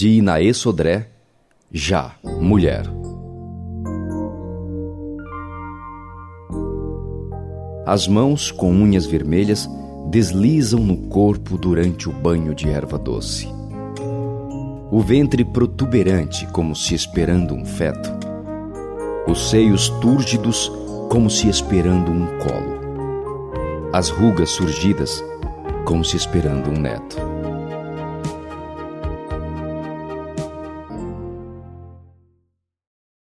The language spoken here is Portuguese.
de Inaê Sodré, já mulher. As mãos com unhas vermelhas deslizam no corpo durante o banho de erva doce. O ventre protuberante, como se esperando um feto. Os seios túrgidos, como se esperando um colo. As rugas surgidas, como se esperando um neto.